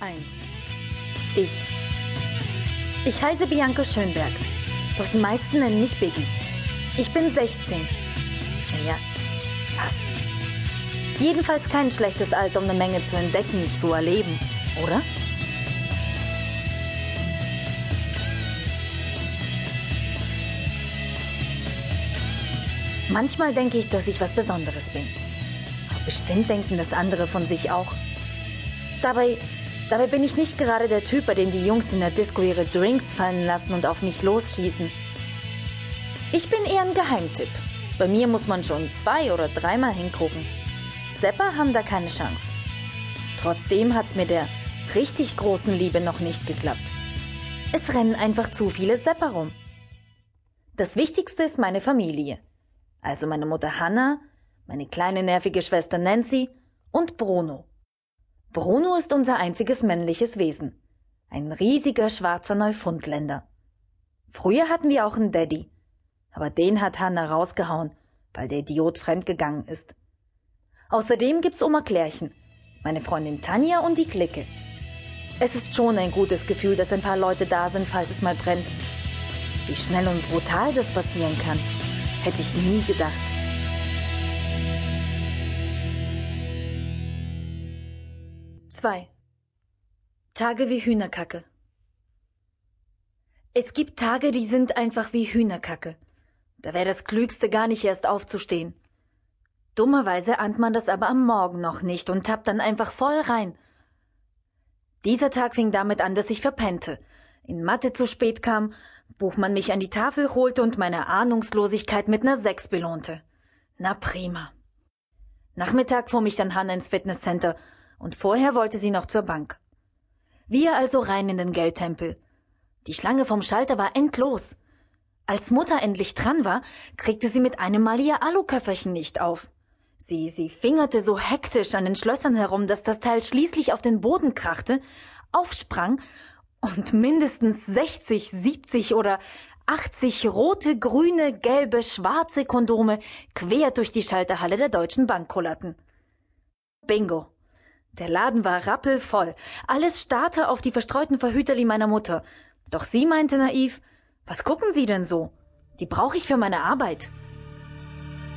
1. Ich. Ich heiße Bianca Schönberg, doch die meisten nennen mich Biggie. Ich bin 16. Naja, fast. Jedenfalls kein schlechtes Alter, um eine Menge zu entdecken, zu erleben, oder? Manchmal denke ich, dass ich was Besonderes bin. Aber bestimmt denken das andere von sich auch. Dabei, dabei bin ich nicht gerade der Typ, bei dem die Jungs in der Disco ihre Drinks fallen lassen und auf mich losschießen. Ich bin eher ein Geheimtipp. Bei mir muss man schon zwei oder dreimal hingucken. Sepper haben da keine Chance. Trotzdem hat's mir der richtig großen Liebe noch nicht geklappt. Es rennen einfach zu viele Sepper rum. Das Wichtigste ist meine Familie. Also meine Mutter Hannah, meine kleine nervige Schwester Nancy und Bruno. Bruno ist unser einziges männliches Wesen. Ein riesiger schwarzer Neufundländer. Früher hatten wir auch einen Daddy, aber den hat Hannah rausgehauen, weil der Idiot fremdgegangen ist. Außerdem gibt's Oma Klärchen, meine Freundin Tanja und die Clique. Es ist schon ein gutes Gefühl, dass ein paar Leute da sind, falls es mal brennt. Wie schnell und brutal das passieren kann. Hätte ich nie gedacht. Zwei. Tage wie Hühnerkacke. Es gibt Tage, die sind einfach wie Hühnerkacke. Da wäre das Klügste gar nicht erst aufzustehen. Dummerweise ahnt man das aber am Morgen noch nicht und tappt dann einfach voll rein. Dieser Tag fing damit an, dass ich verpennte, in Mathe zu spät kam Buchmann mich an die Tafel holte und meine Ahnungslosigkeit mit ner Sechs belohnte. Na prima. Nachmittag fuhr mich dann Hanna ins Fitnesscenter und vorher wollte sie noch zur Bank. Wir also rein in den Geldtempel. Die Schlange vom Schalter war endlos. Als Mutter endlich dran war, kriegte sie mit einem Mal ihr Aluköfferchen nicht auf. Sie, sie fingerte so hektisch an den Schlössern herum, dass das Teil schließlich auf den Boden krachte, aufsprang und mindestens 60, 70 oder 80 rote, grüne, gelbe, schwarze Kondome quer durch die Schalterhalle der Deutschen Bank kullerten. Bingo. Der Laden war rappelvoll. Alles starrte auf die verstreuten Verhüterli meiner Mutter. Doch sie meinte naiv, was gucken Sie denn so? Die brauche ich für meine Arbeit.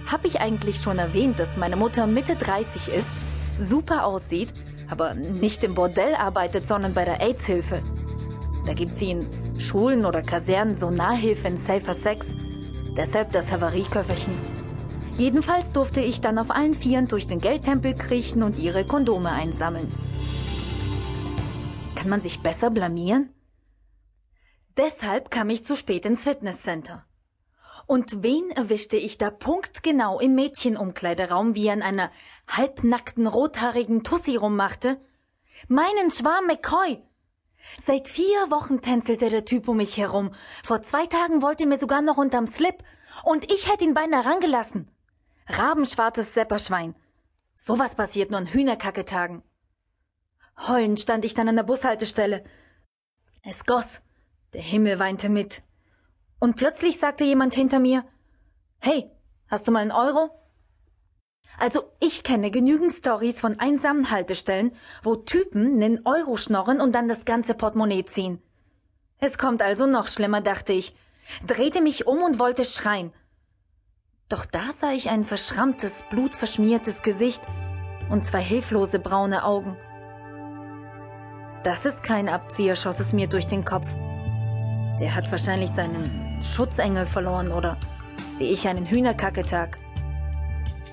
Hab ich eigentlich schon erwähnt, dass meine Mutter Mitte 30 ist, super aussieht, aber nicht im Bordell arbeitet, sondern bei der AIDS-Hilfe? Da gibt sie in Schulen oder Kasernen so Nahhilfe in Safer Sex. Deshalb das Havarieköfferchen. Jedenfalls durfte ich dann auf allen Vieren durch den Geldtempel kriechen und ihre Kondome einsammeln. Kann man sich besser blamieren? Deshalb kam ich zu spät ins Fitnesscenter. Und wen erwischte ich da punktgenau im Mädchenumkleideraum, wie er an einer halbnackten rothaarigen Tussi rummachte? Meinen Schwarm McCoy! Seit vier Wochen tänzelte der Typ um mich herum. Vor zwei Tagen wollte er mir sogar noch unterm Slip. Und ich hätte ihn beinahe rangelassen. Rabenschwarzes Sepperschwein. Sowas passiert nur an Hühnerkacketagen. Heulend stand ich dann an der Bushaltestelle. Es goss. Der Himmel weinte mit. Und plötzlich sagte jemand hinter mir, Hey, hast du mal einen Euro? Also ich kenne genügend Stories von einsamen Haltestellen, wo Typen nen Euro schnorren und dann das ganze Portemonnaie ziehen. Es kommt also noch schlimmer, dachte ich, drehte mich um und wollte schreien. Doch da sah ich ein verschrammtes, blutverschmiertes Gesicht und zwei hilflose braune Augen. Das ist kein Abzieher, schoss es mir durch den Kopf. Der hat wahrscheinlich seinen Schutzengel verloren oder wie ich einen Hühnerkacketag.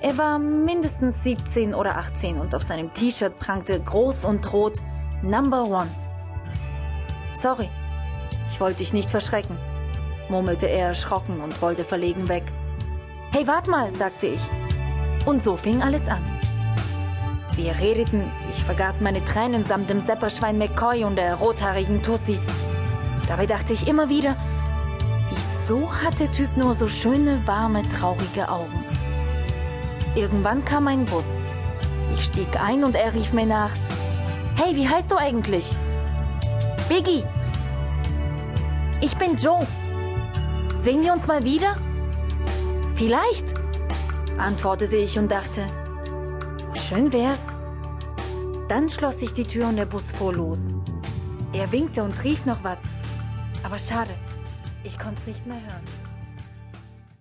Er war mindestens 17 oder 18 und auf seinem T-Shirt prangte groß und rot Number One. Sorry, ich wollte dich nicht verschrecken, murmelte er erschrocken und wollte verlegen weg. Hey, wart mal, sagte ich. Und so fing alles an. Wir redeten, ich vergaß meine Tränen samt dem Sepperschwein McCoy und der rothaarigen Tussi. Dabei dachte ich immer wieder, wieso hat der Typ nur so schöne, warme, traurige Augen? Irgendwann kam ein Bus. Ich stieg ein und er rief mir nach. Hey, wie heißt du eigentlich? Biggie. Ich bin Joe. Sehen wir uns mal wieder? Vielleicht, antwortete ich und dachte, schön wär's. Dann schloss sich die Tür und der Bus fuhr los. Er winkte und rief noch was. Aber schade, ich konnte es nicht mehr hören.